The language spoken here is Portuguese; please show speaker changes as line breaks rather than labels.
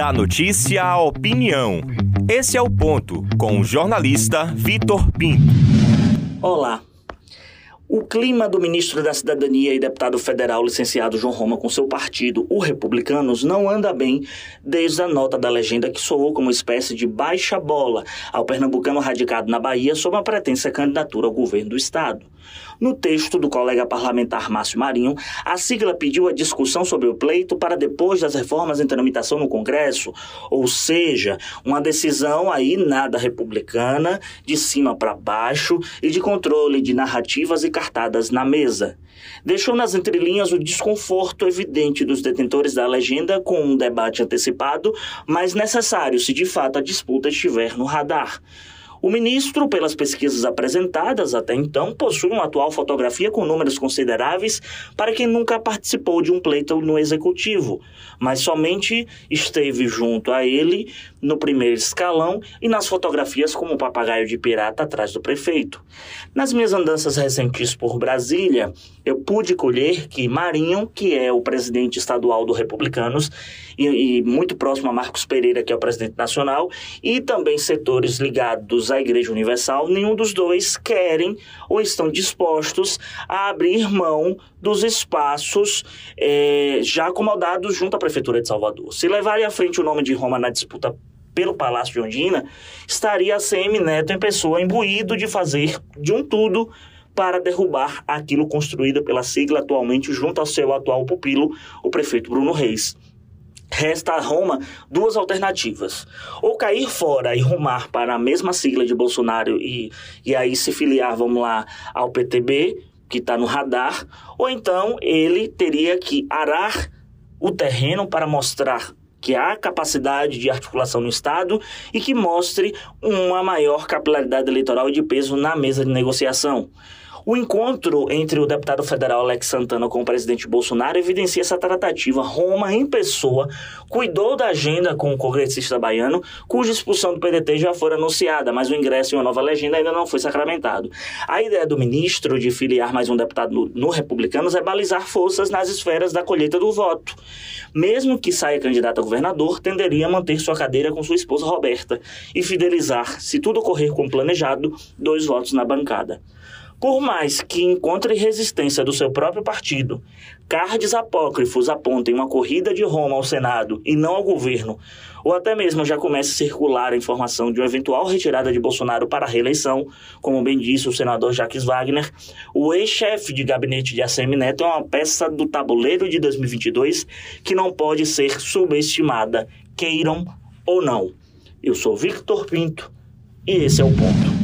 Da notícia à opinião. Esse é o ponto com o jornalista Vitor Pinto.
Olá. O clima do ministro da Cidadania e deputado federal licenciado João Roma com seu partido, o Republicanos, não anda bem desde a nota da legenda que soou como espécie de baixa bola ao pernambucano radicado na Bahia sob a pretensa candidatura ao governo do estado. No texto do colega parlamentar Márcio Marinho, a sigla pediu a discussão sobre o pleito para depois das reformas em tramitação no Congresso, ou seja, uma decisão aí nada republicana, de cima para baixo e de controle de narrativas e cartadas na mesa. Deixou nas entrelinhas o desconforto evidente dos detentores da legenda com um debate antecipado, mas necessário se de fato a disputa estiver no radar. O ministro, pelas pesquisas apresentadas até então, possui uma atual fotografia com números consideráveis para quem nunca participou de um pleito no executivo, mas somente esteve junto a ele no primeiro escalão e nas fotografias como um papagaio de pirata atrás do prefeito. Nas minhas andanças recentes por Brasília, eu pude colher que Marinho, que é o presidente estadual do Republicanos e, e muito próximo a Marcos Pereira, que é o presidente nacional, e também setores ligados à Igreja Universal, nenhum dos dois querem ou estão dispostos a abrir mão dos espaços é, já acomodados junto à Prefeitura de Salvador. Se levarem à frente o nome de Roma na disputa pelo Palácio de Ondina, estaria a CM Neto em pessoa imbuído de fazer de um tudo para derrubar aquilo construído pela sigla atualmente junto ao seu atual pupilo, o prefeito Bruno Reis. Resta a Roma duas alternativas. Ou cair fora e rumar para a mesma sigla de Bolsonaro e, e aí se filiar, vamos lá, ao PTB, que está no radar, ou então ele teria que arar o terreno para mostrar que há capacidade de articulação no Estado e que mostre uma maior capilaridade eleitoral e de peso na mesa de negociação. O encontro entre o deputado federal Alex Santana com o presidente Bolsonaro evidencia essa tratativa. Roma, em pessoa, cuidou da agenda com o congressista baiano, cuja expulsão do PDT já foi anunciada, mas o ingresso em uma nova legenda ainda não foi sacramentado. A ideia do ministro de filiar mais um deputado no, no Republicanos é balizar forças nas esferas da colheita do voto. Mesmo que saia candidato a governador, tenderia a manter sua cadeira com sua esposa Roberta e fidelizar, se tudo ocorrer como planejado, dois votos na bancada. Por mais que encontre resistência do seu próprio partido, cards apócrifos apontem uma corrida de Roma ao Senado e não ao governo, ou até mesmo já comece a circular a informação de uma eventual retirada de Bolsonaro para a reeleição, como bem disse o senador Jacques Wagner, o ex-chefe de gabinete de ACM Neto é uma peça do tabuleiro de 2022 que não pode ser subestimada, queiram ou não. Eu sou Victor Pinto e esse é o ponto.